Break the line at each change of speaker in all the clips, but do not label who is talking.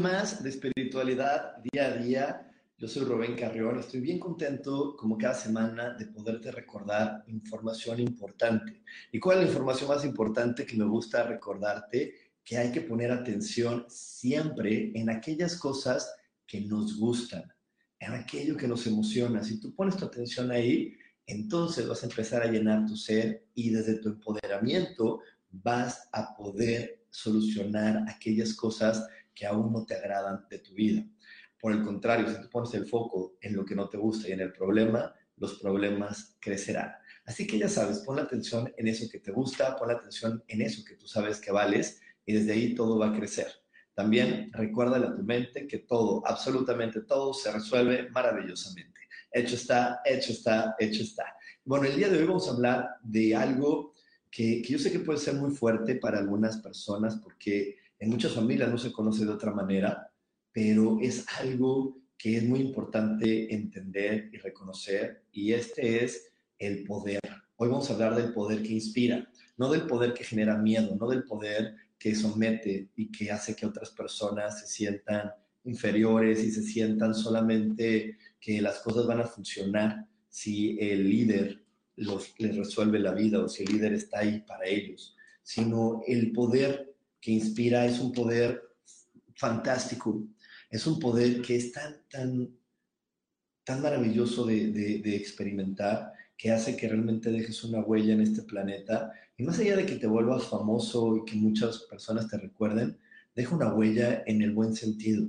Más de espiritualidad día a día. Yo soy Rubén Carrión. Estoy bien contento, como cada semana, de poderte recordar información importante. ¿Y cuál es la información más importante que me gusta recordarte? Que hay que poner atención siempre en aquellas cosas que nos gustan, en aquello que nos emociona. Si tú pones tu atención ahí, entonces vas a empezar a llenar tu ser y desde tu empoderamiento vas a poder solucionar aquellas cosas que aún no te agradan de tu vida. Por el contrario, si tú pones el foco en lo que no te gusta y en el problema, los problemas crecerán. Así que ya sabes, pon la atención en eso que te gusta, pon la atención en eso que tú sabes que vales y desde ahí todo va a crecer. También recuerda a tu mente que todo, absolutamente todo, se resuelve maravillosamente. Hecho está, hecho está, hecho está. Bueno, el día de hoy vamos a hablar de algo que, que yo sé que puede ser muy fuerte para algunas personas porque en muchas familias no se conoce de otra manera, pero es algo que es muy importante entender y reconocer, y este es el poder. Hoy vamos a hablar del poder que inspira, no del poder que genera miedo, no del poder que somete y que hace que otras personas se sientan inferiores y se sientan solamente que las cosas van a funcionar si el líder los, les resuelve la vida o si el líder está ahí para ellos, sino el poder que inspira es un poder fantástico, es un poder que es tan, tan, tan maravilloso de, experimentar que hace que realmente dejes una huella en este planeta. Y más allá de que te vuelvas famoso y que muchas personas te recuerden, deja una huella en el buen sentido.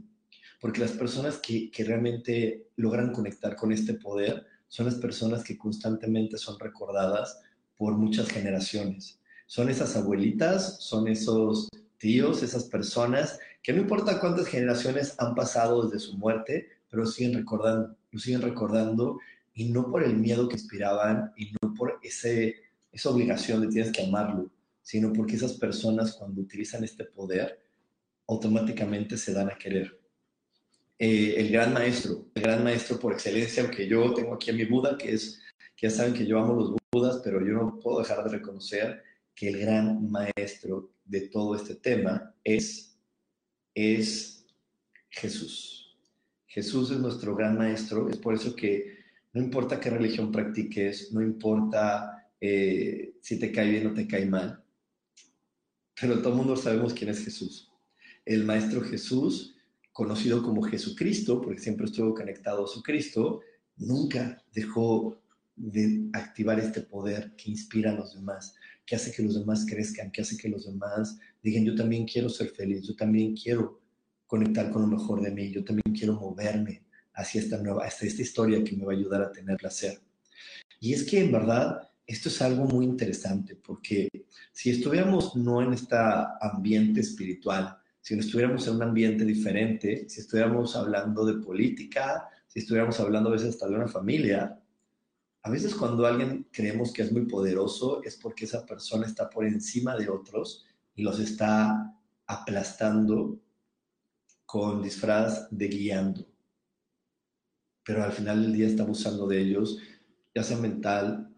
Porque las personas que, que realmente logran conectar con este poder son las personas que constantemente son recordadas por muchas generaciones. Son esas abuelitas, son esos tíos, esas personas, que no importa cuántas generaciones han pasado desde su muerte, pero siguen recordando, lo siguen recordando y no por el miedo que inspiraban y no por ese, esa obligación de tienes que amarlo, sino porque esas personas cuando utilizan este poder automáticamente se dan a querer. Eh, el gran maestro, el gran maestro por excelencia, aunque yo tengo aquí a mi Buda, que es, que ya saben que yo amo los Budas, pero yo no puedo dejar de reconocer que el gran maestro de todo este tema es, es Jesús. Jesús es nuestro gran maestro, es por eso que no importa qué religión practiques, no importa eh, si te cae bien o te cae mal, pero todo el mundo sabemos quién es Jesús. El Maestro Jesús, conocido como Jesucristo, porque siempre estuvo conectado a su Cristo, nunca dejó de activar este poder que inspira a los demás que hace que los demás crezcan, que hace que los demás digan, yo también quiero ser feliz, yo también quiero conectar con lo mejor de mí, yo también quiero moverme hacia esta nueva, hacia esta historia que me va a ayudar a tener placer. Y es que en verdad esto es algo muy interesante porque si estuviéramos no en este ambiente espiritual, si estuviéramos en un ambiente diferente, si estuviéramos hablando de política, si estuviéramos hablando a veces hasta de una familia, a veces cuando alguien creemos que es muy poderoso es porque esa persona está por encima de otros y los está aplastando con disfraz de guiando. Pero al final del día está abusando de ellos, ya sea mental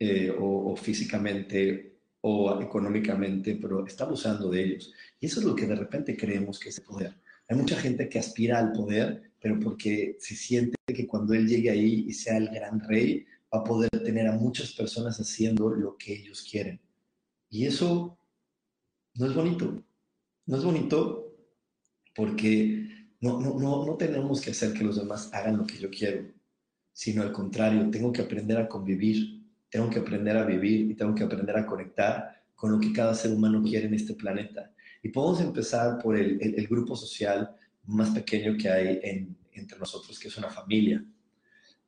eh, o, físicamente o económicamente, pero está abusando de ellos. Y eso es lo que de repente creemos que es poder. Hay mucha gente que aspira al poder, pero porque se siente que cuando él llegue ahí y sea el gran rey, va a poder tener a muchas personas haciendo lo que ellos quieren. Y eso no es bonito. No es bonito porque no, no, no, no tenemos que hacer que los demás hagan lo que yo quiero, sino al contrario, tengo que aprender a convivir tengo que aprender a vivir y tengo que aprender a conectar con lo que cada ser humano quiere en este planeta. Y podemos empezar por el, grupo social más pequeño que hay entre nosotros, que es una familia.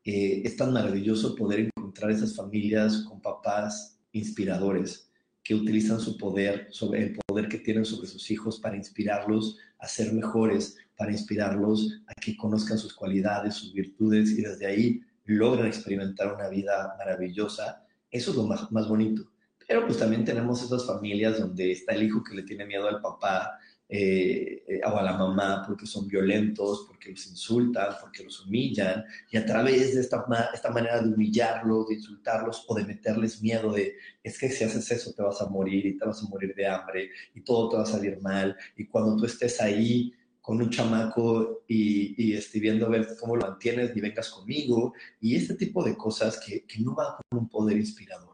Eh, es tan maravilloso poder encontrar esas familias con papás inspiradores que utilizan su poder, sobre el poder que tienen sobre sus hijos para inspirarlos a ser mejores, para inspirarlos a que conozcan sus cualidades, sus virtudes y desde ahí logran experimentar una vida maravillosa. Eso es lo más, más bonito. Pero pues también tenemos esas familias donde está el hijo que le tiene miedo al papá eh, eh, o a la mamá porque son violentos, porque los insultan, porque los humillan, y a través de esta, esta manera de humillarlos, de insultarlos o de meterles miedo de, es que si haces eso te vas a morir y te vas a morir de hambre y todo te va a salir mal, y cuando tú estés ahí con un chamaco y, y esté viendo a ver cómo lo mantienes y vengas conmigo, y este tipo de cosas que, que no va con un poder inspirador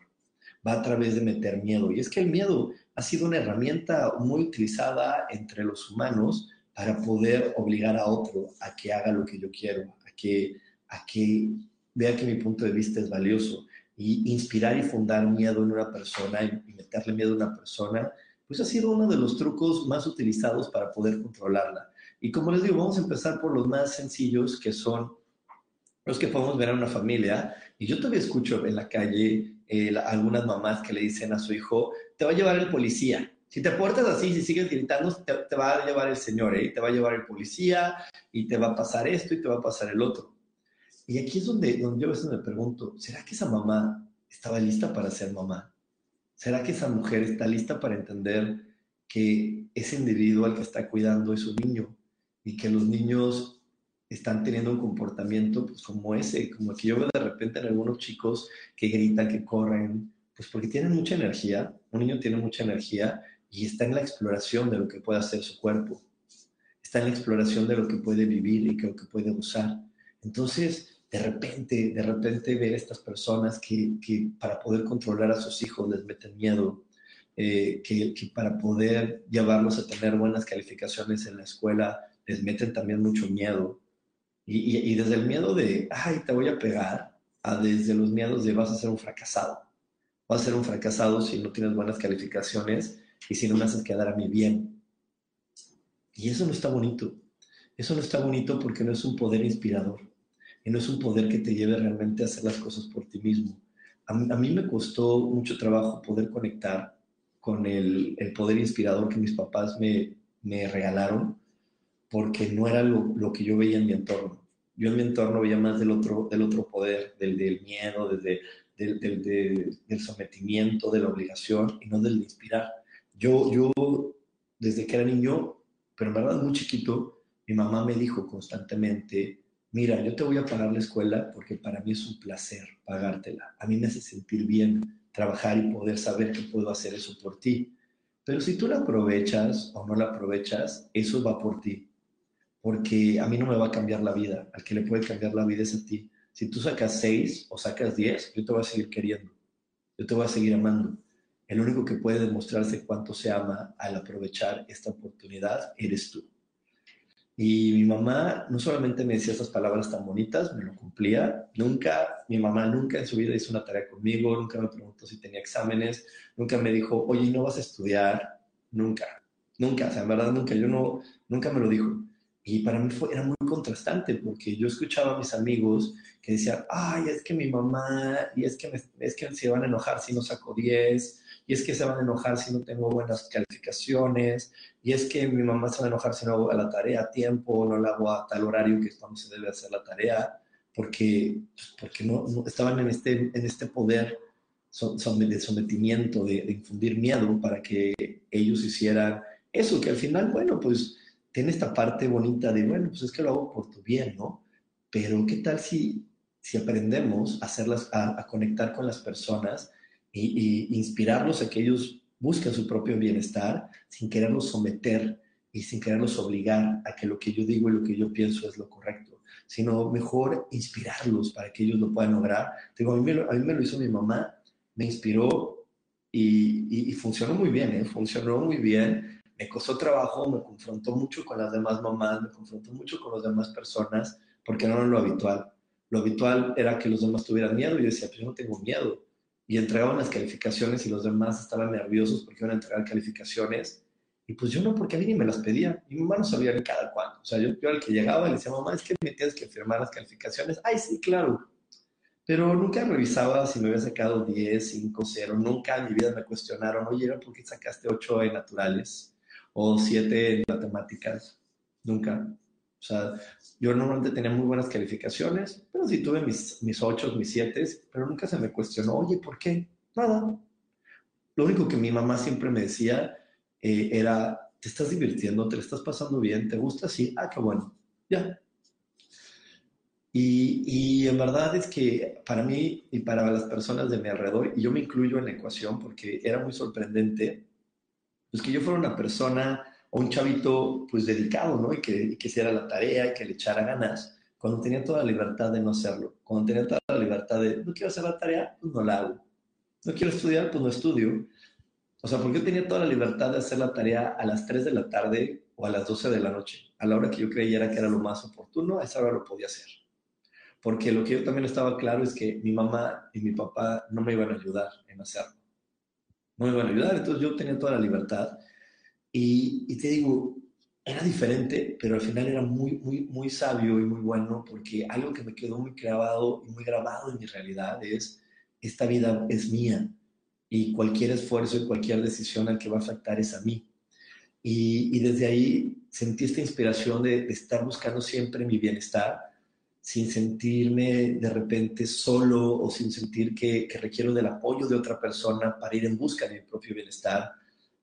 va a través de meter miedo. Y es que el miedo ha sido una herramienta muy utilizada entre los humanos para poder obligar a otro a que haga lo que yo quiero, a que, a que vea que mi punto de vista es valioso. Y inspirar y fundar miedo en una persona y meterle miedo a una persona, pues ha sido uno de los trucos más utilizados para poder controlarla. Y como les digo, vamos a empezar por los más sencillos, que son los que podemos ver en una familia. Y yo todavía escucho en la calle eh, algunas mamás que le dicen a su hijo, te va a llevar el policía. Si te portas así, si sigues gritando, te, va a llevar el señor, ¿eh? te va a llevar el policía y te va a pasar esto y te va a pasar el otro. Y aquí es donde, donde yo a veces me pregunto, ¿será que esa mamá estaba lista para ser mamá? ¿Será que esa mujer está lista para entender que ese individuo al que está cuidando es un niño y que los niños están teniendo un comportamiento pues, como ese, como que yo veo de repente en algunos chicos que gritan, que corren, pues porque tienen mucha energía, un niño tiene mucha energía y está en la exploración de lo que puede hacer su cuerpo, está en la exploración de lo que puede vivir y que lo que puede usar. Entonces, de repente, de repente ver estas personas que, que para poder controlar a sus hijos les meten miedo, eh, que, que para poder llevarlos a tener buenas calificaciones en la escuela les meten también mucho miedo, y, desde el miedo de, ay, te voy a pegar, a desde los miedos de vas a ser un fracasado. Vas a ser un fracasado si no tienes buenas calificaciones y si no me haces quedar a mí bien. Y eso no está bonito. Eso no está bonito porque no es un poder inspirador. Y no es un poder que te lleve realmente a hacer las cosas por ti mismo. A, mí me costó mucho trabajo poder conectar con el, el poder inspirador que mis papás me, me regalaron porque no era lo, que yo veía en mi entorno. Yo en mi entorno veía más del otro, del otro poder, del, del miedo, desde, del, del, del, sometimiento, de la obligación y no del de inspirar. Yo, yo, desde que era niño, pero en verdad muy chiquito, mi mamá me dijo constantemente, mira, yo te voy a pagar la escuela porque para mí es un placer pagártela. A mí me hace sentir bien trabajar y poder saber que puedo hacer eso por ti. Pero si tú la aprovechas o no la aprovechas, eso va por ti porque a mí no me va a cambiar la vida, al que le puede cambiar la vida es a ti. Si tú sacas seis o sacas diez, yo te voy a seguir queriendo, yo te voy a seguir amando. El único que puede demostrarse cuánto se ama al aprovechar esta oportunidad eres tú. Y mi mamá no solamente me decía estas palabras tan bonitas, me lo cumplía. Nunca, mi mamá nunca en su vida hizo una tarea conmigo, nunca me preguntó si tenía exámenes, nunca me dijo, oye, ¿no vas a estudiar? Nunca, nunca, o sea, en verdad nunca, yo no, nunca me lo dijo. Y para mí fue, era muy contrastante porque yo escuchaba a mis amigos que decían, ay, es que mi mamá, y es que, es que se van a enojar si no saco 10, y es que se van a enojar si no tengo buenas calificaciones, y es que mi mamá se va a enojar si no hago la tarea a tiempo, no la hago a tal horario que es cuando se debe hacer la tarea, porque, pues, porque no, estaban en este, en este poder de sometimiento, de infundir miedo para que ellos hicieran eso, que al final, bueno, pues tiene esta parte bonita de, bueno, pues es que lo hago por tu bien, ¿no? Pero ¿qué tal si, si aprendemos a, hacerlas, a, conectar con las personas y, inspirarlos a que ellos busquen su propio bienestar sin quererlos someter y sin quererlos obligar a que lo que yo digo y lo que yo pienso es lo correcto, sino mejor inspirarlos para que ellos lo puedan lograr. Digo, a, mí me lo, a mí me lo hizo mi mamá, me inspiró y, y, funcionó muy bien, ¿eh? funcionó muy bien me costó trabajo, me confrontó mucho con las demás mamás, me confrontó mucho con las demás personas, porque no era lo habitual. Lo habitual era que los demás tuvieran miedo y yo decía, pues yo no tengo miedo. y entregaban las calificaciones y los demás estaban nerviosos porque iban a entregar calificaciones. Y pues yo no, porque a mí ni me las pedía. Mi mamá no sabía ni cada cuándo. O sea, yo, yo al que llegaba le decía, mamá, es que me tienes que firmar las calificaciones. Ay, sí, claro. Pero nunca revisaba si me había sacado 10, 5, 0. Nunca en mi vida me cuestionaron, oye, ¿era porque sacaste 8 en naturales o 7 en matemáticas? Nunca. O sea, yo normalmente tenía muy buenas calificaciones, pero sí tuve mis, mis 8, mis 7, pero nunca se me cuestionó, oye, ¿por qué? Nada. Lo único que mi mamá siempre me decía eh, era, ¿te estás divirtiendo? ¿Te estás pasando bien? ¿Te gusta? Sí. Ah, qué bueno. Ya. Y, y, en verdad es que para mí y para las personas de mi alrededor, y yo me incluyo en la ecuación porque era muy sorprendente, pues que yo fuera una persona o un chavito pues dedicado, ¿no? Y que, y que hiciera la tarea y que le echara ganas, cuando tenía toda la libertad de no hacerlo, cuando tenía toda la libertad de, no quiero hacer la tarea, pues no la hago, no quiero estudiar, pues no estudio. O sea, porque yo tenía toda la libertad de hacer la tarea a las 3 de la tarde o a las 12 de la noche, a la hora que yo creyera que era lo más oportuno, a esa hora lo podía hacer porque lo que yo también estaba claro es que mi mamá y mi papá no me iban a ayudar en hacerlo. No me iban a ayudar, entonces yo tenía toda la libertad. Y, y te digo, era diferente, pero al final era muy, muy, muy sabio y muy bueno, porque algo que me quedó muy grabado y muy grabado en mi realidad es, esta vida es mía y cualquier esfuerzo y cualquier decisión al que va a afectar es a mí. Y, y desde ahí sentí esta inspiración de, de estar buscando siempre mi bienestar sin sentirme de repente solo o sin sentir que, requiero del apoyo de otra persona para ir en busca de mi propio bienestar.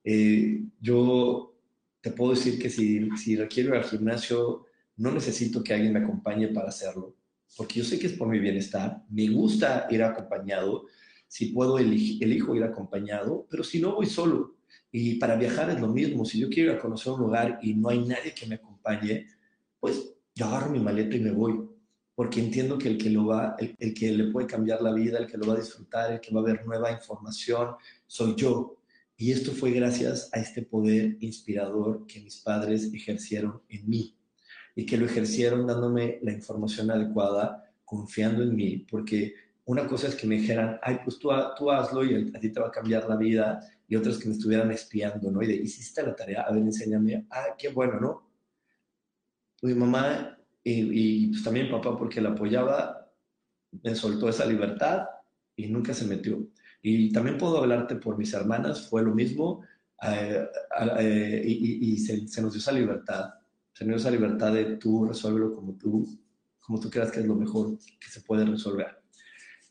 Eh, yo te puedo decir que si, si requiero ir al gimnasio, no necesito que alguien me acompañe para hacerlo, porque yo sé que es por mi bienestar, me gusta ir acompañado, si puedo elijo ir acompañado, pero si no voy solo. Y para viajar es lo mismo, si yo quiero ir a conocer un lugar y no hay nadie que me acompañe, pues yo agarro mi maleta y me voy porque entiendo que el que lo va, el, que le puede cambiar la vida, el que lo va a disfrutar, el que va a ver nueva información, soy yo. Y esto fue gracias a este poder inspirador que mis padres ejercieron en mí y que lo ejercieron dándome la información adecuada, confiando en mí, porque una cosa es que me dijeran, ay, pues tú, tú hazlo y a ti te va a cambiar la vida, y otras que me estuvieran espiando, ¿no? Y de, hiciste la tarea, a ver, enséñame, ah, qué bueno, ¿no? Pues mamá y, pues también papá, porque la apoyaba, me soltó esa libertad y nunca se metió. Y también puedo hablarte por mis hermanas, fue lo mismo, eh, eh, y, se, nos dio esa libertad, se nos dio esa libertad de tú resuélvelo como tú, como tú creas que es lo mejor que se puede resolver.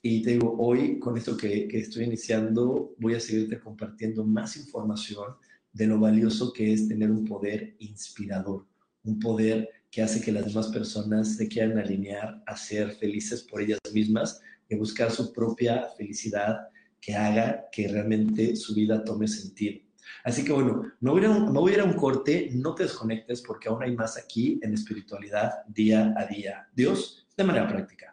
Y te digo, hoy con esto que, que estoy iniciando, voy a seguirte compartiendo más información de lo valioso que es tener un poder inspirador, un poder que hace que las demás personas se quieran alinear a ser felices por ellas mismas y buscar su propia felicidad que haga que realmente su vida tome sentido. Así que bueno, me voy, a me un corte, no te desconectes porque aún hay más aquí en espiritualidad día a día. Dios, de manera práctica.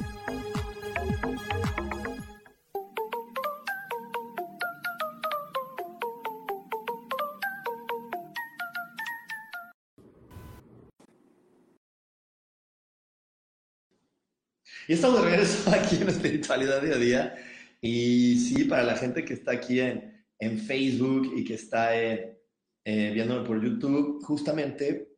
Y estamos de regreso aquí en Espiritualidad Día a Día. Y sí, para la gente que está aquí en, en Facebook y que está en, eh, viéndome por YouTube, justamente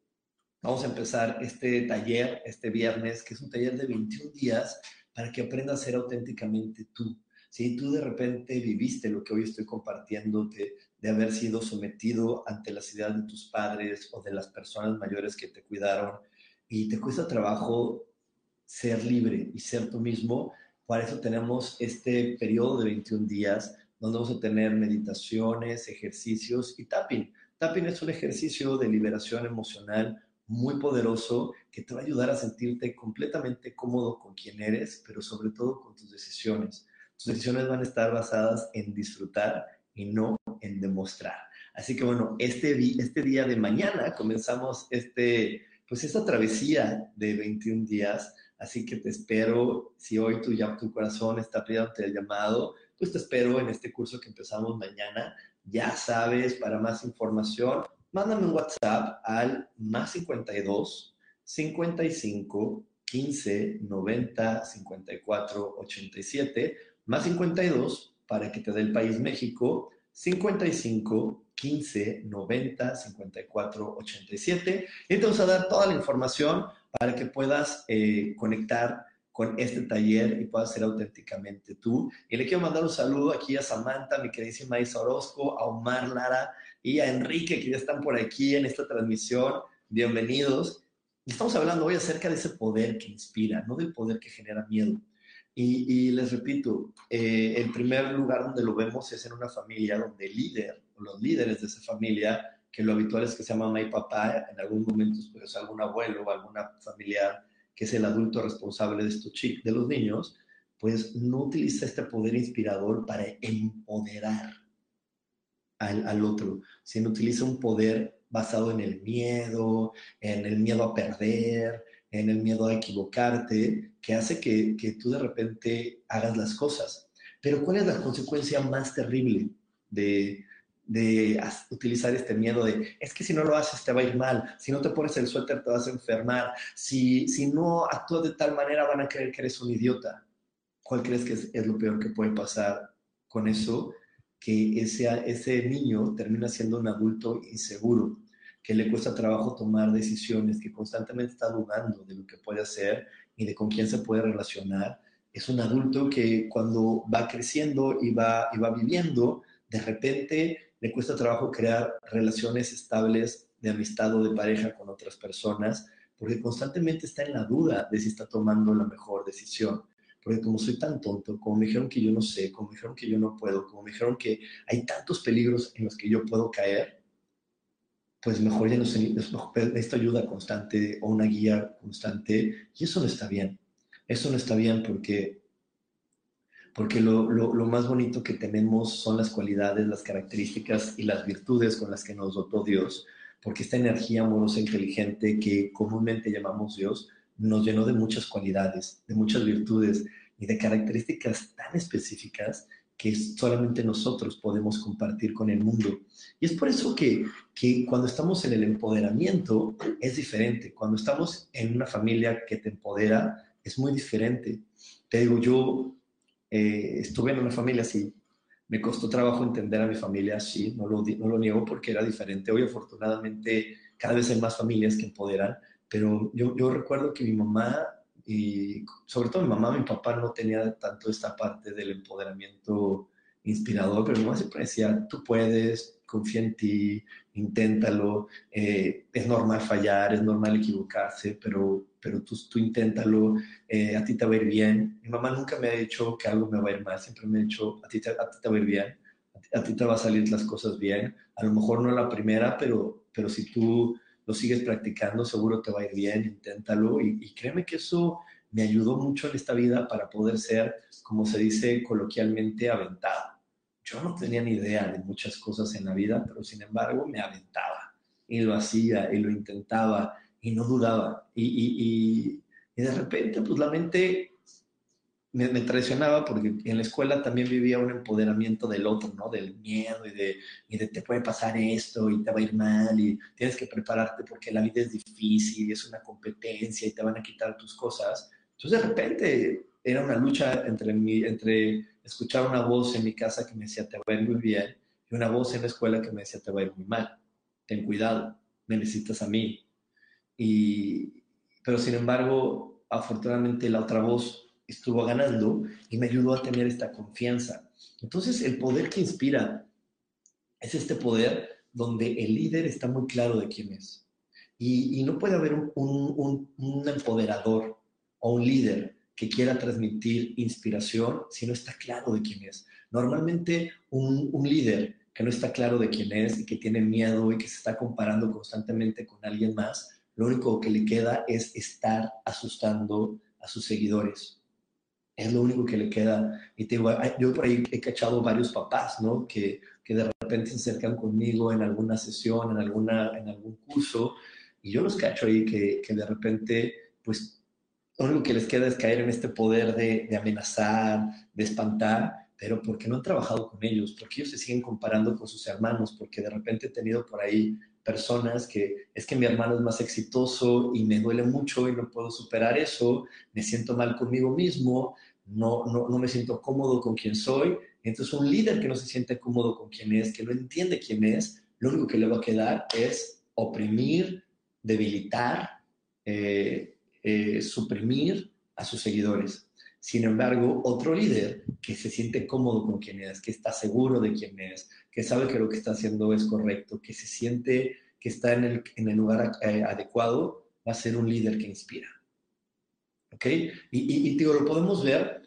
vamos a empezar este taller este viernes, que es un taller de 21 días para que aprendas a ser auténticamente tú. Si tú de repente viviste lo que hoy estoy compartiendo de, de haber sido sometido ante las ideas de tus padres o de las personas mayores que te cuidaron y te cuesta trabajo ser libre y ser tú mismo. Para eso tenemos este periodo de 21 días donde vamos a tener meditaciones, ejercicios y tapping. Tapping es un ejercicio de liberación emocional muy poderoso que te va a ayudar a sentirte completamente cómodo con quien eres, pero sobre todo con tus decisiones. Tus decisiones van a estar basadas en disfrutar y no en demostrar. Así que bueno, este, este día de mañana comenzamos este, pues esta travesía de 21 días Así que te espero, si hoy tu, tu corazón está pidiéndote el llamado, pues te espero en este curso que empezamos mañana. Ya sabes, para más información, mándame un WhatsApp al más 52 55 15 90 54 87, más 52 para que te dé el país México, 55 15 90 54 87. Y te vamos a dar toda la información para que puedas eh, conectar con este taller y puedas ser auténticamente tú. Y le quiero mandar un saludo aquí a Samantha, mi queridísima Isa Orozco, a Omar Lara y a Enrique, que ya están por aquí en esta transmisión. Bienvenidos. Y estamos hablando hoy acerca de ese poder que inspira, no del poder que genera miedo. Y, les repito, eh, el primer lugar donde lo vemos es en una familia donde el líder, los líderes de esa familia, que lo habitual es que se llama mamá y papá, en algún momento pues algún abuelo o alguna familiar que es el adulto responsable de estos chicos, de los niños, pues no utiliza este poder inspirador para empoderar al, al, otro, sino utiliza un poder basado en el miedo, en el miedo a perder, en el miedo a equivocarte, que hace que, que tú de repente hagas las cosas. Pero ¿cuál es la consecuencia más terrible de, de utilizar este miedo de, es que si no lo haces te va a ir mal, si no te pones el suéter te vas a enfermar, si, si no actúas de tal manera van a creer que eres un idiota. ¿Cuál crees que es, lo peor que puede pasar con eso? Que ese, ese niño termina siendo un adulto inseguro, que le cuesta trabajo tomar decisiones, que constantemente está dudando de lo que puede hacer y de con quién se puede relacionar. Es un adulto que cuando va creciendo y va, y va viviendo, de repente le cuesta trabajo crear relaciones estables de amistad o de pareja con otras personas, porque constantemente está en la duda de si está tomando la mejor decisión. Porque como soy tan tonto, como me dijeron que yo no sé, como me dijeron que yo no puedo, como me dijeron que hay tantos peligros en los que yo puedo caer, pues mejor ya no sé, necesito ayuda constante o una guía constante. Y eso no está bien. Eso no está bien porque porque lo, más bonito que tenemos son las cualidades, las características y las virtudes con las que nos dotó Dios, porque esta energía amorosa e inteligente que comúnmente llamamos Dios nos llenó de muchas cualidades, de muchas virtudes y de características tan específicas que solamente nosotros podemos compartir con el mundo. Y es por eso que, que cuando estamos en el empoderamiento es diferente. Cuando estamos en una familia que te empodera, es muy diferente. Te digo, yo eh, estuve en una familia así. Me costó trabajo entender a mi familia así, no lo, no lo niego porque era diferente. Hoy afortunadamente cada vez hay más familias que empoderan, pero yo, yo recuerdo que mi mamá Y sobre todo mi mamá, mi papá no tenía tanto esta parte del empoderamiento inspirador, pero mi mamá siempre decía, tú puedes, confía en ti, inténtalo, eh, es normal fallar, es normal equivocarse, pero, pero tú, tú inténtalo, eh, a ti te va a ir bien. Mi mamá nunca me ha dicho que algo me va a ir mal, siempre me ha dicho, a ti te, a ti te va a ir bien, a ti, te va a salir las cosas bien, a lo mejor no la primera, pero, pero si tú lo sigues practicando, seguro te va a ir bien, inténtalo. Y, y créeme que eso me ayudó mucho en esta vida para poder ser, como se dice coloquialmente, aventado. Yo no tenía ni idea de muchas cosas en la vida, pero sin embargo me aventaba. Y lo hacía y lo intentaba y no dudaba. Y, de repente, pues la mente me, traicionaba porque en la escuela también vivía un empoderamiento del otro, ¿no? Del miedo y de, y de te puede pasar esto y te va a ir mal y tienes que prepararte porque la vida es difícil y es una competencia y te van a quitar tus cosas. Entonces de repente era una lucha entre, mi, entre escuchar una voz en mi casa que me decía te va a ir muy bien y una voz en la escuela que me decía te va a ir muy mal. Ten cuidado, me necesitas a mí. Y, pero sin embargo, afortunadamente la otra voz estuvo ganando y me ayudó a tener esta confianza. Entonces, el poder que inspira es este poder donde el líder está muy claro de quién es. Y, no puede haber un, un, un empoderador o un líder que quiera transmitir inspiración si no está claro de quién es. Normalmente un, líder que no está claro de quién es y que tiene miedo y que se está comparando constantemente con alguien más, lo único que le queda es estar asustando a sus seguidores. Es lo único que le queda. Y te yo por ahí he cachado varios papás, ¿no? Que, que de repente se acercan conmigo en alguna sesión, en, alguna, en algún curso, y yo los cacho ahí que, que de repente, pues lo único que les queda es caer en este poder de, amenazar, de espantar, pero porque no han trabajado con ellos, porque ellos se siguen comparando con sus hermanos, porque de repente he tenido por ahí personas que es que mi hermano es más exitoso y me duele mucho y no puedo superar eso, me siento mal conmigo mismo, no, no, no me siento cómodo con quien soy. Entonces un líder que no se siente cómodo con quien es, que no entiende quién es, lo único que le va a quedar es oprimir, debilitar, eh, eh, suprimir a sus seguidores. Sin embargo, otro líder que se siente cómodo con quien es, que está seguro de quién es, que sabe que lo que está haciendo es correcto, que se siente que está en el, en el lugar eh, adecuado, va a ser un líder que inspira. ¿Ok? Y, y, digo, lo podemos ver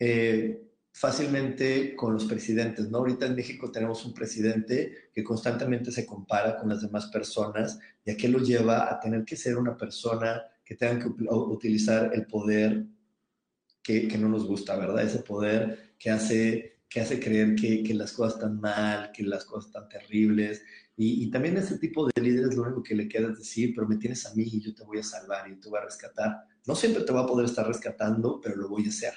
eh, fácilmente con los presidentes, ¿no? Ahorita en México tenemos un presidente que constantemente se compara con las demás personas y a qué lo lleva a tener que ser una persona que tengan que utilizar el poder que, no nos gusta, ¿verdad? Ese poder que hace, que hace creer que, que las cosas están mal, que las cosas están terribles. Y, y, también ese tipo de líderes lo único que le queda es decir, pero me tienes a mí y yo te voy a salvar y te voy a rescatar. No siempre te va a poder estar rescatando, pero lo voy a hacer.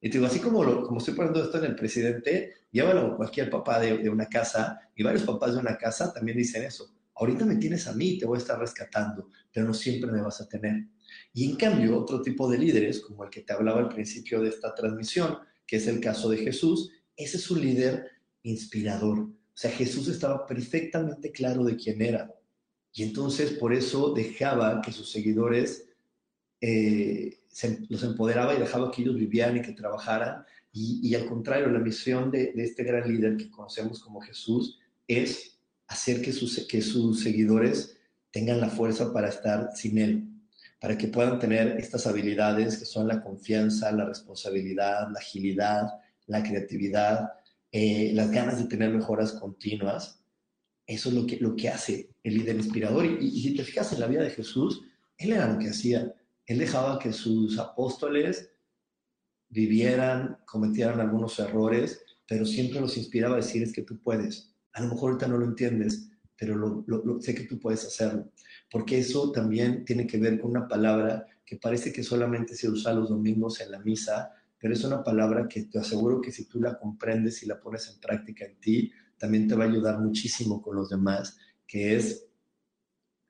Y te digo, así como, lo, como estoy poniendo esto en el presidente, llévalo cualquier papá de, de, una casa, y varios papás de una casa también dicen eso. Ahorita me tienes a mí, te voy a estar rescatando, pero no siempre me vas a tener. Y en cambio, otro tipo de líderes, como el que te hablaba al principio de esta transmisión, que es el caso de Jesús, ese es un líder inspirador. O sea, Jesús estaba perfectamente claro de quién era. Y entonces por eso dejaba que sus seguidores eh, los empoderaba y dejaba que ellos vivieran y que trabajaran. Y, al contrario, la misión de, este gran líder que conocemos como Jesús es hacer que sus, que sus seguidores tengan la fuerza para estar sin él, para que puedan tener estas habilidades que son la confianza, la responsabilidad, la agilidad, la creatividad, eh, las ganas de tener mejoras continuas. Eso es lo que, lo que hace el líder inspirador. Y, y, si te fijas en la vida de Jesús, él era lo que hacía. Él dejaba que sus apóstoles vivieran, cometieran algunos errores, pero siempre los inspiraba a decir es que tú puedes. A lo mejor ahorita no lo entiendes, pero lo, sé que tú puedes hacerlo, porque eso también tiene que ver con una palabra que parece que solamente se usa los domingos en la misa, pero es una palabra que te aseguro que si tú la comprendes y la pones en práctica en ti, también te va a ayudar muchísimo con los demás, que es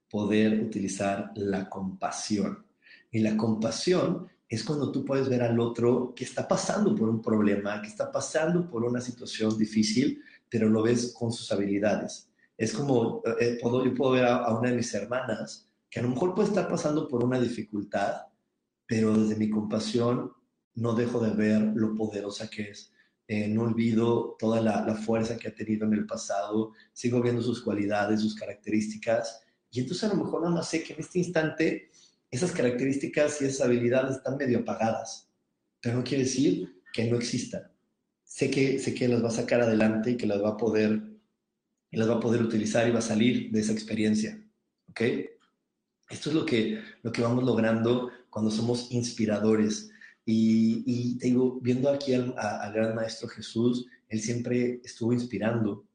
poder utilizar la compasión. Y la compasión es cuando tú puedes ver al otro que está pasando por un problema, que está pasando por una situación difícil, pero lo ves con sus habilidades es como, eh, yo puedo ver a, una de mis hermanas que a lo mejor puede estar pasando por una dificultad, pero desde mi compasión no dejo de ver lo poderosa que es. Eh, no olvido toda la, la, fuerza que ha tenido en el pasado, sigo viendo sus cualidades, sus características, y entonces a lo mejor nada más sé que en este instante esas características y esas habilidades están medio apagadas, pero no quiere decir que no existan. Sé que, sé que las va a sacar adelante y que las va a poder, y las va a poder utilizar y va a salir de esa experiencia. ¿Ok? Esto es lo que, lo que vamos logrando cuando somos inspiradores. Y, y te digo, viendo aquí al, gran maestro Jesús, él siempre estuvo inspirando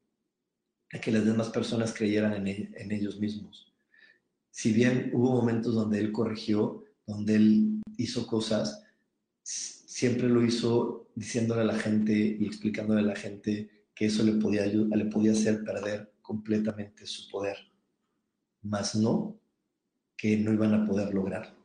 a que las demás personas creyeran en, en ellos mismos. Si bien hubo momentos donde él corrigió, donde él hizo cosas, siempre lo hizo diciéndole a la gente y explicándole a la gente que eso le podía, le podía hacer perder completamente su poder, más no que no iban a poder lograrlo.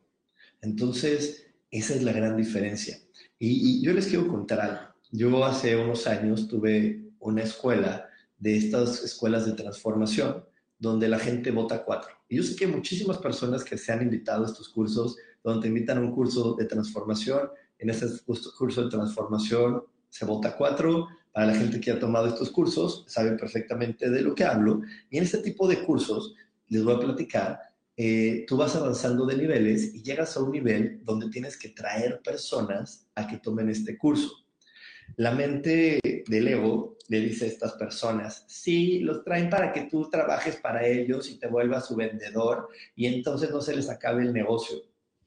Entonces, esa es la gran diferencia. Y, y, yo les quiero contar algo. Yo hace unos años tuve una escuela de estas escuelas de transformación donde la gente vota cuatro. Y yo sé que hay muchísimas personas que se han invitado a estos cursos, donde te invitan a un curso de transformación. En este curso de transformación se vota cuatro. Para la gente que ha tomado estos cursos, saben perfectamente de lo que hablo. Y en este tipo de cursos, les voy a platicar eh, tú vas avanzando de niveles y llegas a un nivel donde tienes que traer personas a que tomen este curso. La mente del ego le dice a estas personas, sí, los traen para que tú trabajes para ellos y te vuelvas su vendedor y entonces no se les acabe el negocio.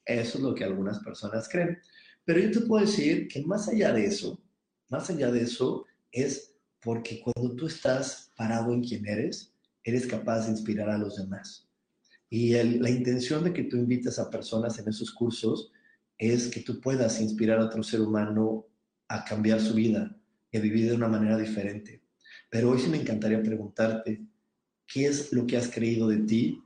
Eso es lo que algunas personas creen. Pero yo te puedo decir que más allá de eso, más allá de eso, es porque cuando tú estás parado en quien eres, eres capaz de inspirar a los demás. Y la intención de que tú invites a personas en esos cursos es que tú puedas inspirar a otro ser humano a cambiar su vida y a vivir de una manera diferente. Pero hoy sí me encantaría preguntarte, ¿qué es lo que has creído de ti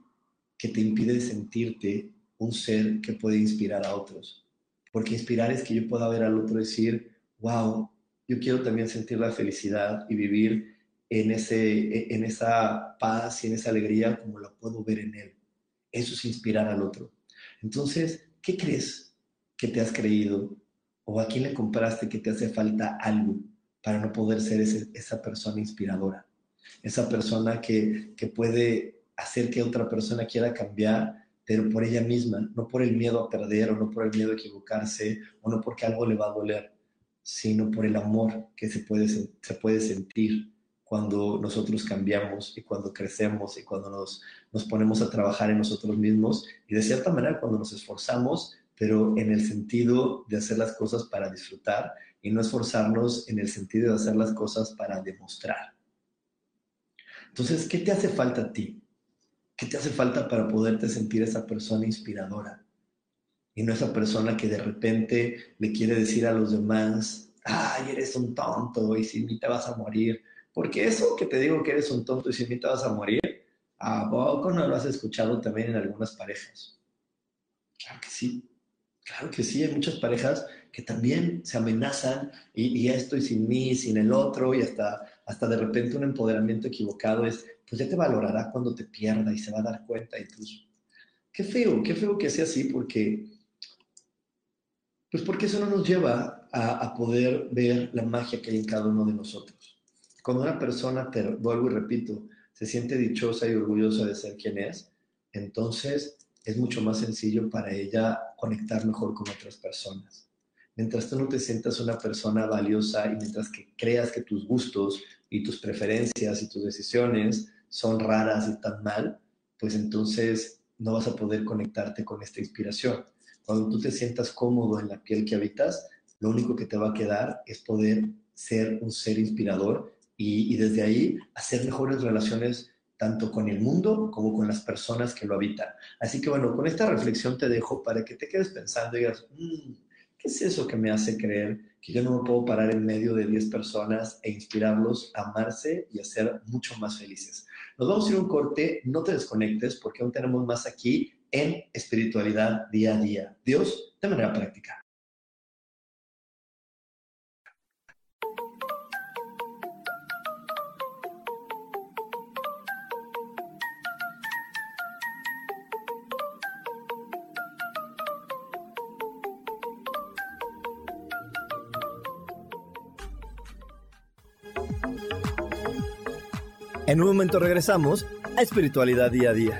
que te impide sentirte un ser que puede inspirar a otros? Porque inspirar es que yo pueda ver al otro decir, wow, yo quiero también sentir la felicidad y vivir en, ese, en esa paz y en esa alegría como la puedo ver en él. Eso es inspirar al otro. Entonces, ¿qué crees que te has creído? ¿O a quién le compraste que te hace falta algo para no poder ser esa persona inspiradora? Esa persona que, que puede hacer que otra persona quiera cambiar, pero por ella misma, no por el miedo a perder o no por el miedo a equivocarse o no porque algo le va a doler, sino por el amor que se puede, se puede sentir cuando nosotros cambiamos y cuando crecemos y cuando nos, nos ponemos a trabajar en nosotros mismos y de cierta manera cuando nos esforzamos, pero en el sentido de hacer las cosas para disfrutar y no esforzarnos en el sentido de hacer las cosas para demostrar. Entonces, ¿qué te hace falta a ti? ¿Qué te hace falta para poderte sentir esa persona inspiradora? Y no esa persona que de repente le quiere decir a los demás, ay, eres un tonto y si ni te vas a morir porque eso que te digo que eres un tonto y si te vas a morir, ¿a poco no lo has escuchado también en algunas parejas? Claro que sí. Claro que sí, hay muchas parejas que también se amenazan y, esto y sin mí, sin el otro y hasta, hasta de repente un empoderamiento equivocado es, pues ya te valorará cuando te pierda y se va a dar cuenta y pues, qué feo, qué feo que sea así porque, pues porque eso no nos lleva a, poder ver la magia que hay en cada uno de nosotros. Cuando una persona, pero vuelvo y repito, se siente dichosa y orgullosa de ser quien es, entonces es mucho más sencillo para ella conectar mejor con otras personas. Mientras tú no te sientas una persona valiosa y mientras que creas que tus gustos y tus preferencias y tus decisiones son raras y tan mal, pues entonces no vas a poder conectarte con esta inspiración. Cuando tú te sientas cómodo en la piel que habitas, lo único que te va a quedar es poder ser un ser inspirador y, desde ahí hacer mejores relaciones tanto con el mundo como con las personas que lo habitan. Así que bueno, con esta reflexión te dejo para que te quedes pensando y digas, mm, ¿qué es eso que me hace creer que yo no me puedo parar en medio de 10 personas e inspirarlos a amarse y a ser mucho más felices? Nos vamos a ir a un corte, no te desconectes porque aún tenemos más aquí en espiritualidad día a día. Dios de manera práctica.
En un momento regresamos a Espiritualidad Día a Día.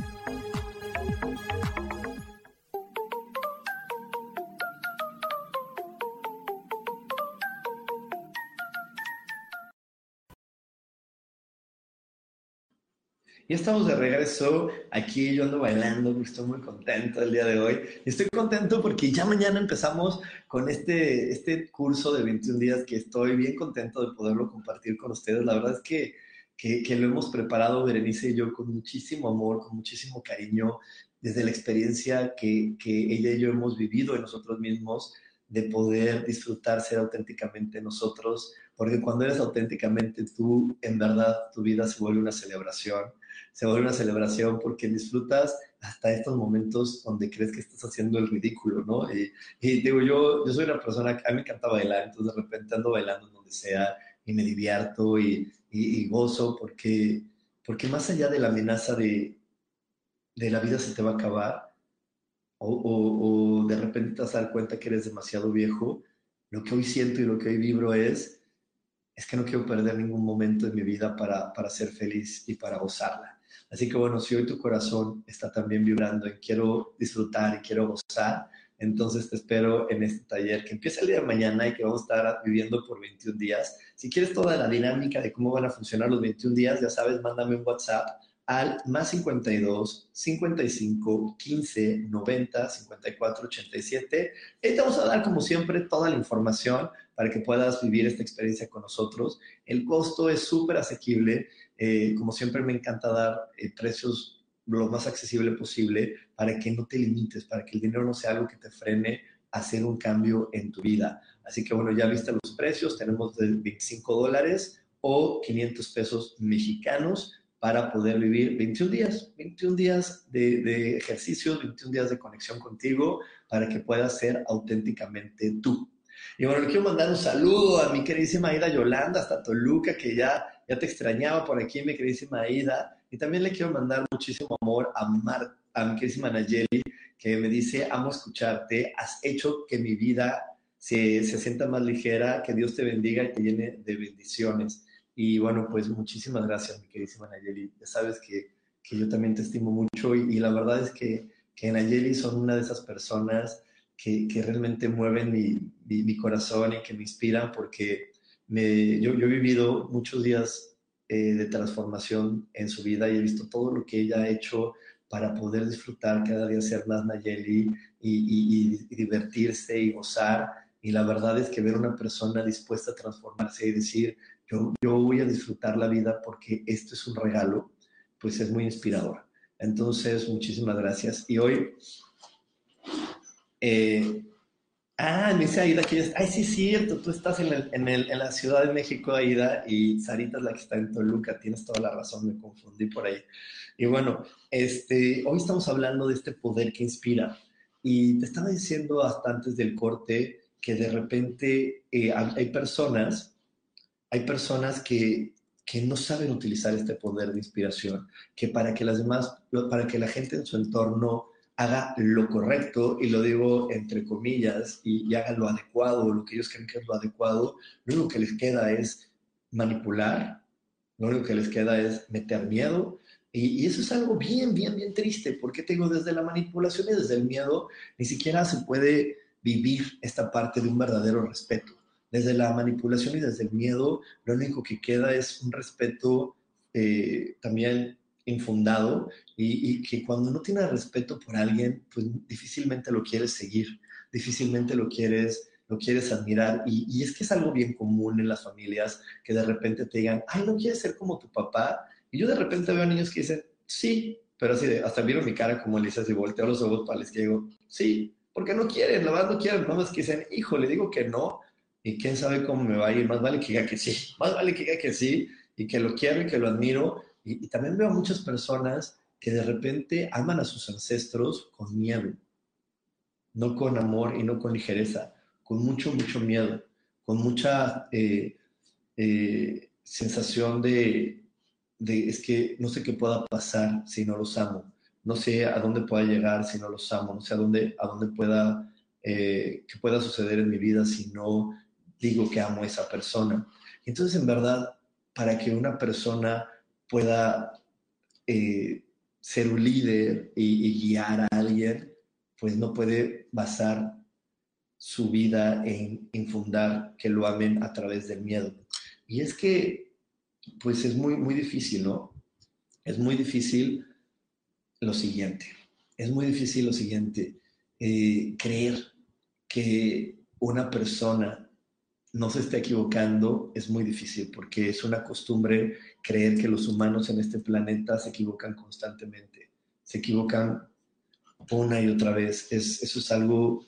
Ya estamos de regreso. Aquí yo ando bailando, estoy muy contento el día de hoy. Estoy contento porque ya mañana empezamos con este, este curso de 21 días que estoy bien contento de poderlo compartir con ustedes. La verdad es que, que, que lo hemos preparado Berenice y yo con muchísimo amor, con muchísimo cariño, desde la experiencia que, que ella y yo hemos vivido en nosotros mismos de poder disfrutar ser auténticamente nosotros, porque cuando eres auténticamente tú, en verdad tu vida se vuelve una celebración se vuelve una celebración porque disfrutas hasta estos momentos donde crees que estás haciendo el ridículo, ¿no? Y, digo, yo, yo soy una persona que a mí me encanta bailar, entonces de repente ando bailando en donde sea y me divierto y, y, gozo porque, porque más allá de la amenaza de, de la vida se te va a acabar o, o, o de repente te vas a dar cuenta que eres demasiado viejo, lo que hoy siento y lo que hoy vibro es es que no quiero perder ningún momento de mi vida para, para ser feliz y para gozarla. Así que bueno, si hoy tu corazón está también vibrando y quiero disfrutar y quiero gozar, entonces te espero en este taller que empieza el día de mañana y que vamos a estar viviendo por 21 días. Si quieres toda la dinámica de cómo van a funcionar los 21 días, ya sabes, mándame un WhatsApp al más 52 55 15 90 54 87. Y te vamos a dar, como siempre, toda la información para que puedas vivir esta experiencia con nosotros. El costo es súper asequible. Eh, como siempre, me encanta dar eh, precios lo más accesible posible para que no te limites, para que el dinero no sea algo que te frene a hacer un cambio en tu vida. Así que bueno, ya viste los precios, tenemos de 25 dólares o 500 pesos mexicanos para poder vivir 21 días, 21 días de, de ejercicios, 21 días de conexión contigo para que puedas ser auténticamente tú. Y bueno, le quiero mandar un saludo a mi queridísima Aida Yolanda, hasta Toluca, que ya, ya te extrañaba por aquí, mi queridísima Aida. Y también le quiero mandar muchísimo amor a, Mar, a mi queridísima Nayeli, que me dice, amo escucharte, has hecho que mi vida se, se sienta más ligera, que Dios te bendiga y te llene de bendiciones. Y bueno, pues muchísimas gracias, mi queridísima Nayeli. Ya sabes que, que yo también te estimo mucho y, y la verdad es que, que Nayeli son una de esas personas que, realmente mueven mi, mi, corazón y que me inspiran porque me, yo, yo he vivido muchos días eh, de transformación en su vida y he visto todo lo que ella ha hecho para poder disfrutar cada día ser más Nayeli y, y, divertirse y gozar. Y la verdad es que ver una persona dispuesta a transformarse y decir, yo, yo voy a disfrutar la vida porque esto es un regalo, pues es muy inspirador. Entonces, muchísimas gracias. Y hoy eh, Ah, me dice Aida que ella, ay, sí, es cierto, tú estás en, el, en, el, en, la Ciudad de México, Aida, y Sarita es la que está en Toluca, tienes toda la razón, me confundí por ahí. Y bueno, este, hoy estamos hablando de este poder que inspira. Y te estaba diciendo hasta antes del corte que de repente eh, hay personas, hay personas que, que no saben utilizar este poder de inspiración, que para que las demás, para que la gente en su entorno haga lo correcto, y lo digo entre comillas, y, haga lo adecuado, lo que ellos creen que es lo adecuado, lo único que les queda es manipular, lo único que les queda es meter miedo, y, eso es algo bien, bien, bien triste, porque tengo desde la manipulación y desde el miedo, ni siquiera se puede vivir esta parte de un verdadero respeto. Desde la manipulación y desde el miedo, lo único que queda es un respeto eh, también infundado y, que cuando no tienes respeto por alguien, pues difícilmente lo quieres seguir, difícilmente lo quieres, lo quieres admirar. Y, es que es algo bien común en las familias que de repente te digan, ay, no quieres ser como tu papá. Y yo de repente veo niños que dicen, sí, pero así de, hasta miro mi cara como Elisa y volteo los ojos para les que digo, sí, porque no quieren, la verdad no quieren, no es que dicen, hijo, le digo que no, y quién sabe cómo me va a ir, más vale que diga que sí, más vale que diga que sí, y que lo quiero y que lo admiro, y, también veo muchas personas que de repente aman a sus ancestros con miedo, no con amor y no con ligereza, con mucho, mucho miedo, con mucha eh, eh, sensación de, de, es que no sé qué pueda pasar si no los amo, no sé a dónde pueda llegar si no los amo, no sé a dónde, a dónde pueda, eh, qué pueda suceder en mi vida si no digo que amo a esa persona. Entonces, en verdad, para que una persona pueda eh, ser un líder y, guiar a alguien, pues no puede basar su vida en, infundar que lo amen a través del miedo. Y es que, pues es muy, muy difícil, ¿no? Es muy difícil lo siguiente, es muy difícil lo siguiente, eh, creer que una persona no se está equivocando es muy difícil porque es una costumbre creer que los humanos en este planeta se equivocan constantemente, se equivocan una y otra vez. Es, eso es algo,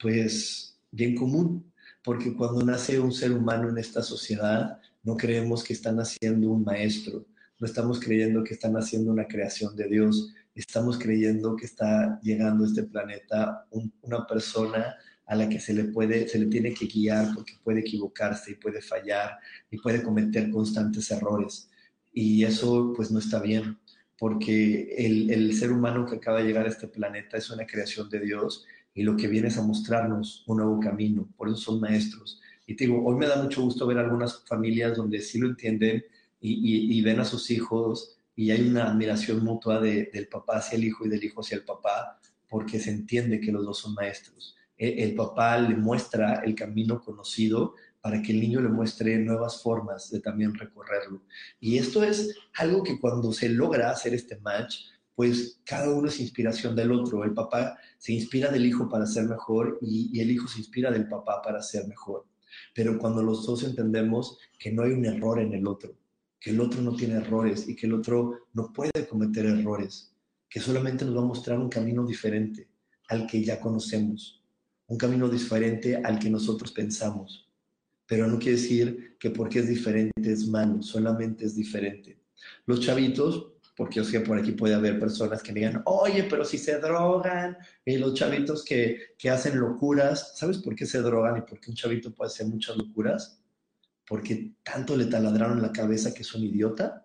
pues, bien común, porque cuando nace un ser humano en esta sociedad, no creemos que están haciendo un maestro, no estamos creyendo que están haciendo una creación de Dios, estamos creyendo que está llegando a este planeta una persona a la que se le puede, se le tiene que guiar porque puede equivocarse y puede fallar y puede cometer constantes errores. Y eso pues no está bien, porque el, ser humano que acaba de llegar a este planeta es una creación de Dios y lo que viene es a mostrarnos un nuevo camino, por eso son maestros. Y te digo, hoy me da mucho gusto ver algunas familias donde sí lo entienden y, y, ven a sus hijos y hay una admiración mutua de, del papá hacia el hijo y del hijo hacia el papá, porque se entiende que los dos son maestros. El papá le muestra el camino conocido para que el niño le muestre nuevas formas de también recorrerlo. Y esto es algo que cuando se logra hacer este match, pues cada uno es inspiración del otro. El papá se inspira del hijo para ser mejor y, el hijo se inspira del papá para ser mejor. Pero cuando los dos entendemos que no hay un error en el otro, que el otro no tiene errores y que el otro no puede cometer errores, que solamente nos va a mostrar un camino diferente al que ya conocemos un camino diferente al que nosotros pensamos. Pero no quiere decir que porque es diferente es malo, solamente es diferente. Los chavitos, porque yo sé que por aquí puede haber personas que me digan, oye, pero si se drogan, y los chavitos que, que hacen locuras, ¿sabes por qué se drogan y por qué un chavito puede hacer muchas locuras? Porque tanto le taladraron la cabeza que es un idiota,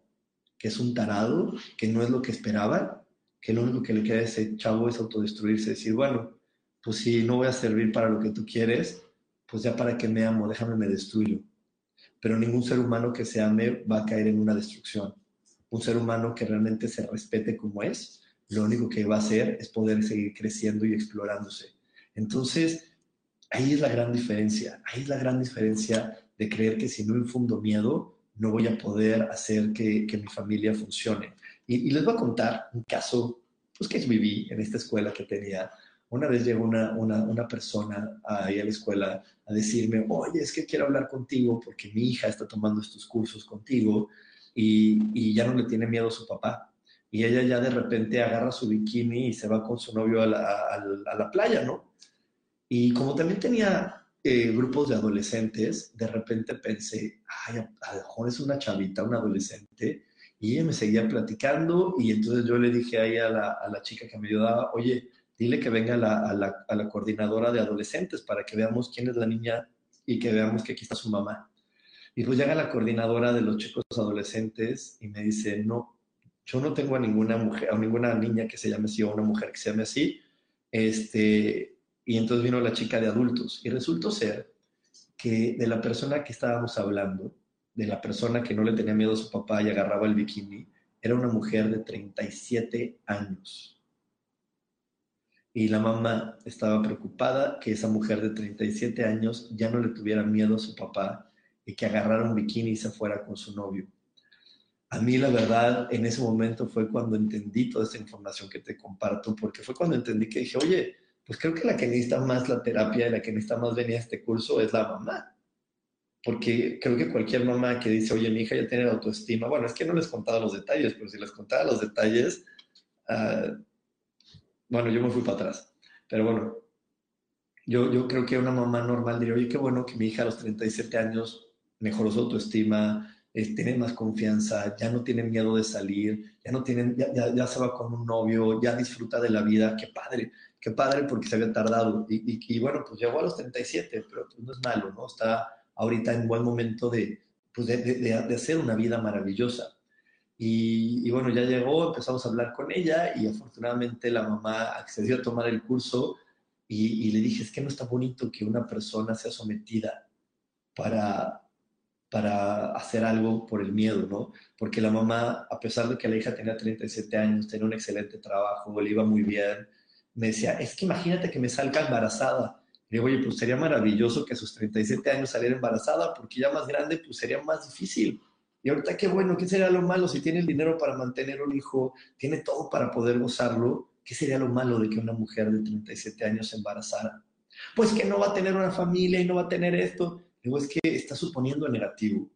que es un tarado, que no es lo que esperaban, que lo único que le queda a ese chavo es autodestruirse, decir, bueno, pues si no voy a servir para lo que tú quieres, pues ya para que me amo, déjame me destruyo. Pero ningún ser humano que se ame va a caer en una destrucción. Un ser humano que realmente se respete como es, lo único que va a hacer es poder seguir creciendo y explorándose. Entonces, ahí es la gran diferencia, ahí es la gran diferencia de creer que si no infundo miedo, no voy a poder hacer que, mi familia funcione. Y, y, les voy a contar un caso pues, que viví en esta escuela que tenía una vez llegó una, una, una, persona ahí a la escuela a decirme, oye, es que quiero hablar contigo porque mi hija está tomando estos cursos contigo y, y ya no le tiene miedo su papá. Y ella ya de repente agarra su bikini y se va con su novio a la, a, la playa, ¿no? Y como también tenía eh, grupos de adolescentes, de repente pensé, ay, a lo mejor es una chavita, una adolescente, y ella me seguía platicando y entonces yo le dije ahí a la, a la chica que me ayudaba, oye, dile que venga la, a, la, a coordinadora de adolescentes para que veamos quién es la niña y que veamos que aquí está su mamá. Y pues llega la coordinadora de los chicos adolescentes y me dice, no, yo no tengo a ninguna mujer, a ninguna niña que se llame así o una mujer que se llame así. Este, y entonces vino la chica de adultos y resultó ser que de la persona que estábamos hablando, de la persona que no le tenía miedo a su papá y agarraba el bikini, era una mujer de 37 años. Y la mamá estaba preocupada que esa mujer de 37 años ya no le tuviera miedo a su papá y que agarrara un bikini y se fuera con su novio. A mí la verdad en ese momento fue cuando entendí toda esta información que te comparto, porque fue cuando entendí que dije, oye, pues creo que la que necesita más la terapia y la que necesita más venir a este curso es la mamá. Porque creo que cualquier mamá que dice, oye, mi hija ya tiene autoestima, bueno, es que no les contaba los detalles, pero si les contaba los detalles, uh, bueno, yo me fui para atrás. Pero bueno, yo, yo creo que una mamá normal diría, oye, qué bueno que mi hija a los 37 años mejoró su autoestima, eh, tiene más confianza, ya no tiene miedo de salir, ya no tienen, ya, ya, ya, se va con un novio, ya disfruta de la vida, qué padre, qué padre porque se había tardado. Y, y, y bueno, pues llegó a los 37, pero pues no es malo, ¿no? Está ahorita en buen momento de, pues de, de, de hacer una vida maravillosa. Y, bueno, ya llegó, empezamos a hablar con ella y afortunadamente la mamá accedió a tomar el curso y, y le dije, es que no está bonito que una persona sea sometida para, para hacer algo por el miedo, ¿no? Porque la mamá, a pesar de que la hija tenía 37 años, tenía un excelente trabajo, le iba muy bien, me decía, es que imagínate que me salga embarazada. Le digo, oye, pues sería maravilloso que a sus 37 años saliera embarazada, porque ya más grande, pues sería más difícil. Y ahorita qué bueno, ¿qué sería lo malo si tiene el dinero para mantener un hijo, tiene todo para poder gozarlo? ¿Qué sería lo malo de que una mujer de 37 años se embarazara? Pues que no va a tener una familia y no va a tener esto. Digo, es que está suponiendo negativo.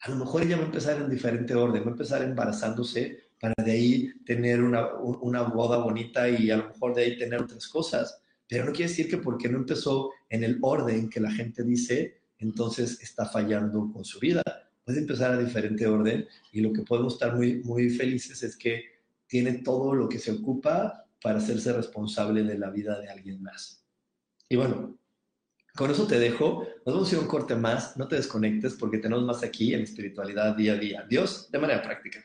A lo mejor ella va a empezar en diferente orden, va a empezar embarazándose para de ahí tener una, una boda bonita y a lo mejor de ahí tener otras cosas. Pero no quiere decir que porque no empezó en el orden que la gente dice, entonces está fallando con su vida puede empezar a diferente orden y lo que podemos estar muy, muy felices es que tiene todo lo que se ocupa para hacerse responsable de la vida de alguien más. Y bueno, con eso te dejo. Nos vamos a ir un corte más. No te desconectes porque tenemos más aquí en espiritualidad día a día. Dios de manera práctica.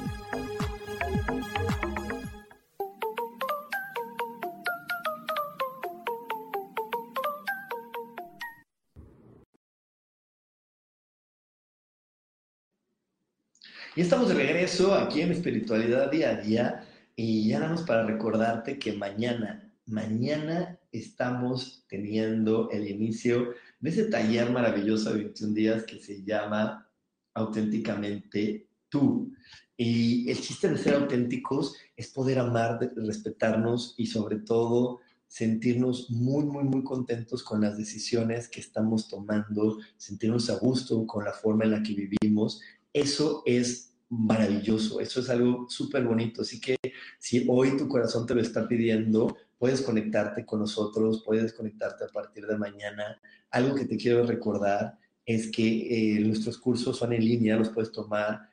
Y estamos de regreso aquí en Espiritualidad Día a Día y ya nada más para recordarte que mañana, mañana estamos teniendo el inicio de ese taller maravilloso de 21 días que se llama auténticamente tú. Y el chiste de ser auténticos es poder amar, respetarnos y sobre todo sentirnos muy, muy, muy contentos con las decisiones que estamos tomando, sentirnos a gusto con la forma en la que vivimos. Eso es maravilloso, eso es algo súper bonito. Así que si hoy tu corazón te lo está pidiendo, puedes conectarte con nosotros, puedes conectarte a partir de mañana. Algo que te quiero recordar es que eh, nuestros cursos son en línea, los puedes tomar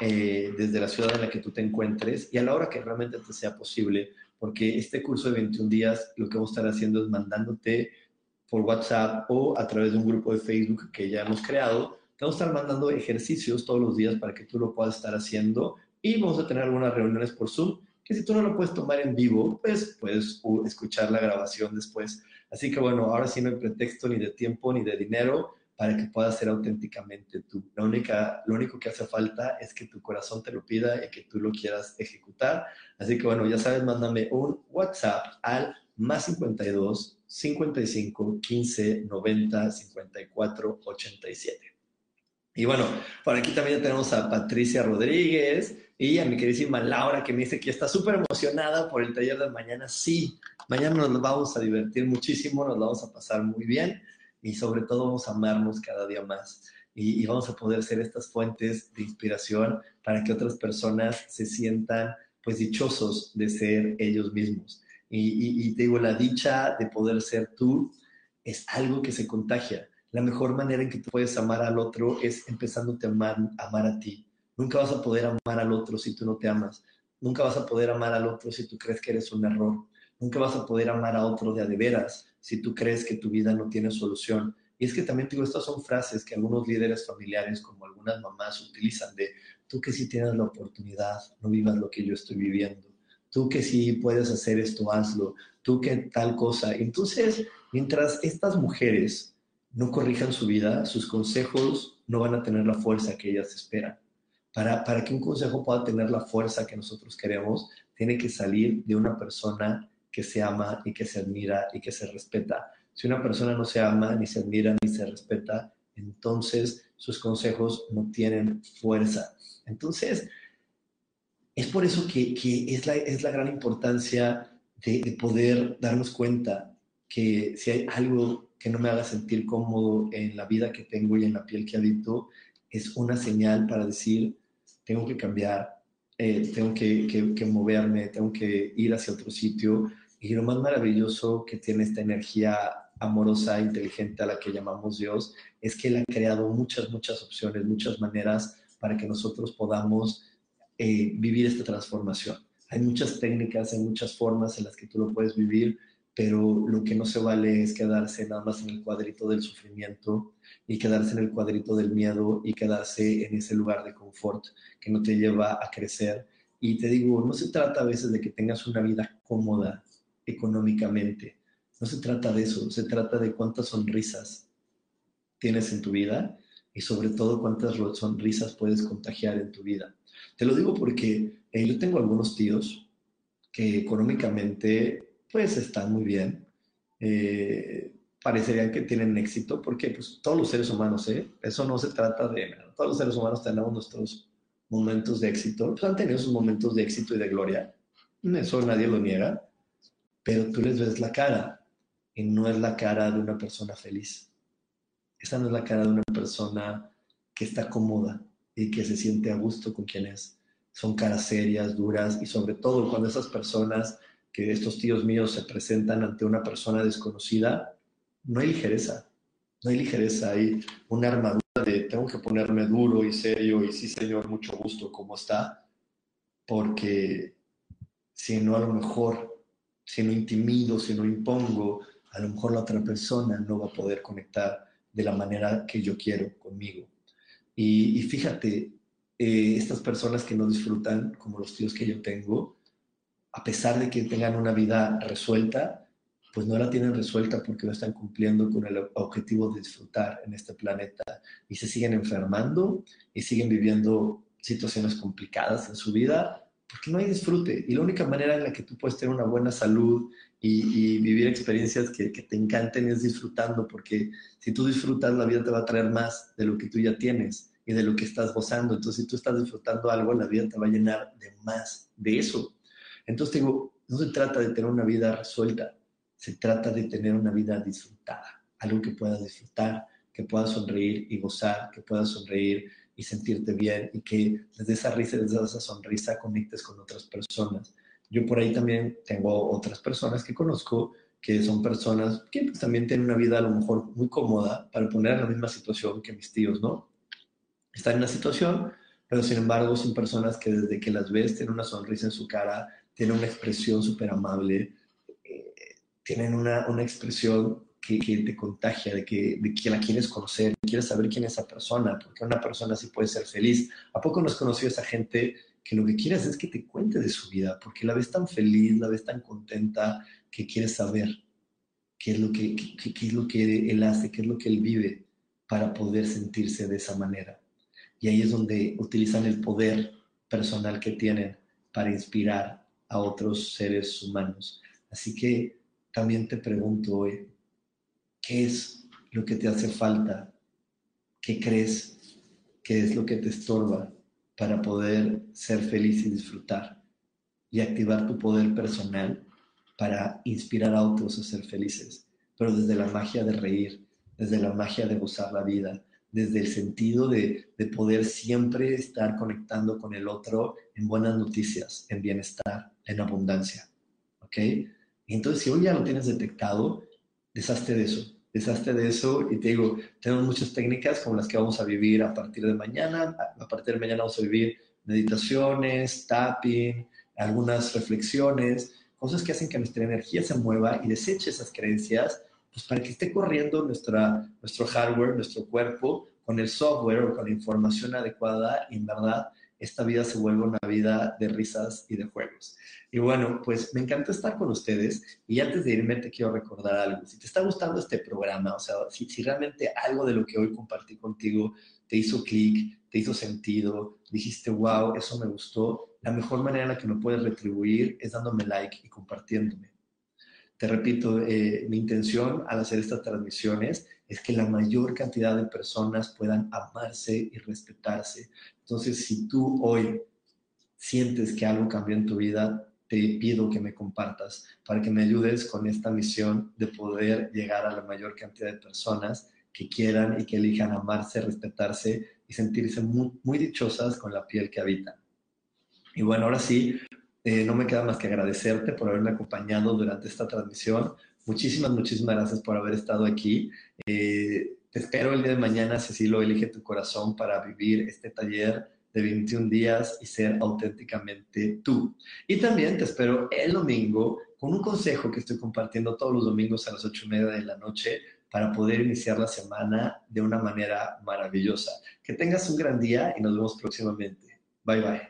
eh, desde la ciudad en la que tú te encuentres y a la hora que realmente te sea posible porque este curso de 21 días lo que vamos a estar haciendo es mandándote por WhatsApp o a través de un grupo de Facebook que ya hemos creado. Te vamos a estar mandando ejercicios todos los días para que tú lo puedas estar haciendo y vamos a tener algunas reuniones por Zoom que si tú no lo puedes tomar en vivo, pues puedes escuchar la grabación después. Así que bueno, ahora sí no hay pretexto ni de tiempo ni de dinero para que puedas ser auténticamente tú. La única, lo único que hace falta es que tu corazón te lo pida y que tú lo quieras ejecutar. Así que bueno, ya sabes, mándame un WhatsApp al más 52 55 15 90 54 87. Y bueno, por aquí también tenemos a Patricia Rodríguez y a mi queridísima Laura que me dice que está súper emocionada por el taller de mañana. Sí, mañana nos vamos a divertir muchísimo, nos vamos a pasar muy bien y sobre todo vamos a amarnos cada día más y, vamos a poder ser estas fuentes de inspiración para que otras personas se sientan pues dichosos de ser ellos mismos. Y, y, te digo, la dicha de poder ser tú es algo que se contagia. La mejor manera en que tú puedes amar al otro es empezándote a amar, amar a ti. Nunca vas a poder amar al otro si tú no te amas. Nunca vas a poder amar al otro si tú crees que eres un error. Nunca vas a poder amar a otro de a de veras si tú crees que tu vida no tiene solución. Y es que también digo, estas son frases que algunos líderes familiares, como algunas mamás, utilizan de, tú que si tienes la oportunidad, no vivas lo que yo estoy viviendo. Tú que si puedes hacer esto, hazlo. Tú que tal cosa. Entonces, mientras estas mujeres no corrijan su vida, sus consejos no van a tener la fuerza que ellas esperan. Para, para que un consejo pueda tener la fuerza que nosotros queremos, tiene que salir de una persona que se ama y que se admira y que se respeta. Si una persona no se ama, ni se admira, ni se respeta, entonces sus consejos no tienen fuerza. Entonces, es por eso que, es, la, es, la, gran importancia de, de, poder darnos cuenta que si hay algo que no me haga sentir cómodo en la vida que tengo y en la piel que habito, es una señal para decir, tengo que cambiar, eh, tengo que, que, moverme, tengo que ir hacia otro sitio. Y lo más maravilloso que tiene esta energía amorosa, inteligente a la que llamamos Dios, es que Él ha creado muchas, muchas opciones, muchas maneras para que nosotros podamos eh, vivir esta transformación. Hay muchas técnicas, hay muchas formas en las que tú lo puedes vivir, pero lo que no se vale es quedarse nada más en el cuadrito del sufrimiento y quedarse en el cuadrito del miedo y quedarse en ese lugar de confort que no te lleva a crecer. Y te digo, no se trata a veces de que tengas una vida cómoda económicamente, no se trata de eso, se trata de cuántas sonrisas tienes en tu vida y sobre todo cuántas sonrisas puedes contagiar en tu vida. Te lo digo porque eh, yo tengo algunos tíos que económicamente pues están muy bien. Eh, parecerían que tienen éxito porque pues todos los seres humanos, ¿eh? Eso no se trata de... Todos los seres humanos tenemos nuestros momentos de éxito. Pues han tenido sus momentos de éxito y de gloria. Eso nadie lo niega. Pero tú les ves la cara y no es la cara de una persona feliz. Esa no es la cara de una persona que está cómoda y que se siente a gusto con quien es. Son caras serias, duras y sobre todo cuando esas personas que estos tíos míos se presentan ante una persona desconocida, no hay ligereza, no hay ligereza, hay una armadura de tengo que ponerme duro y serio y sí señor, mucho gusto, ¿cómo está? Porque si no a lo mejor, si no intimido, si no impongo, a lo mejor la otra persona no va a poder conectar de la manera que yo quiero conmigo. Y, fíjate, eh, estas personas que no disfrutan, como los tíos que yo tengo, a pesar de que tengan una vida resuelta, pues no la tienen resuelta porque no están cumpliendo con el objetivo de disfrutar en este planeta y se siguen enfermando y siguen viviendo situaciones complicadas en su vida porque no hay disfrute. Y la única manera en la que tú puedes tener una buena salud y, vivir experiencias que, que, te encanten es disfrutando, porque si tú disfrutas, la vida te va a traer más de lo que tú ya tienes. y de lo que estás gozando. Entonces, si tú estás disfrutando algo, la vida te va a llenar de más de eso. Entonces, digo, no se trata de tener una vida resuelta, se trata de tener una vida disfrutada, algo que puedas disfrutar, que puedas sonreír y gozar, que puedas sonreír y sentirte bien y que desde esa risa, desde esa sonrisa conectes con otras personas. Yo por ahí también tengo otras personas que conozco que son personas que pues, también tienen una vida a lo mejor muy cómoda para poner en la misma situación que mis tíos, ¿no? Están en una situación, pero sin embargo son personas que desde que las ves tienen una sonrisa en su cara, tienen una expresión súper amable, eh, tienen una, una expresión que, que, te contagia, de que, de que la quieres conocer, quieres saber quién es esa persona, porque una persona así puede ser feliz. ¿A poco no has conocido a esa gente que lo que quieres es que te cuente de su vida, porque la ves tan feliz, la ves tan contenta, que quieres saber qué es, lo que, qué, es lo que él hace, qué es lo que él vive para poder sentirse de esa manera. Y ahí es donde utilizan el poder personal que tienen para inspirar a otros seres humanos. Así que también te pregunto hoy, ¿qué es lo que te hace falta? ¿Qué crees que es lo que te estorba para poder ser feliz y disfrutar y activar tu poder personal para inspirar a otros a ser felices, pero desde la magia de reír, desde la magia de gozar la vida, desde el sentido de, de, poder siempre estar conectando con el otro en buenas noticias, en bienestar, en abundancia. ¿Ok? Entonces, si hoy ya lo tienes detectado, deshazte de eso, deshazte de eso y te digo, tenemos muchas técnicas como las que vamos a vivir a partir de mañana. A partir de mañana vamos a vivir meditaciones, tapping, algunas reflexiones, cosas que hacen que nuestra energía se mueva y deseche esas creencias, pues para que esté corriendo nuestra, nuestro hardware, nuestro cuerpo, con el software o con la información adecuada en verdad esta vida se vuelve una vida de risas y de juegos. Y bueno, pues me encanta estar con ustedes y antes de irme te quiero recordar algo. Si te está gustando este programa, o sea, si, si realmente algo de lo que hoy compartí contigo te hizo clic, te hizo sentido, dijiste, wow, eso me gustó, la mejor manera en la que me puedes retribuir es dándome like y compartiéndome. Te repito, eh, mi intención al hacer estas transmisiones es que la mayor cantidad de personas puedan amarse y respetarse. Entonces, si tú hoy sientes que algo cambió en tu vida, te pido que me compartas para que me ayudes con esta misión de poder llegar a la mayor cantidad de personas que quieran y que elijan amarse, respetarse y sentirse muy, muy dichosas con la piel que habitan. Y bueno, ahora sí, eh, no me queda más que agradecerte por haberme acompañado durante esta transmisión. Muchísimas, muchísimas gracias por haber estado aquí. Eh, te espero el día de mañana, Cecilio, elige tu corazón para vivir este taller de 21 días y ser auténticamente tú. Y también te espero el domingo con un consejo que estoy compartiendo todos los domingos a las 8 y media de la noche para poder iniciar la semana de una manera maravillosa. Que tengas un gran día y nos vemos próximamente. Bye bye.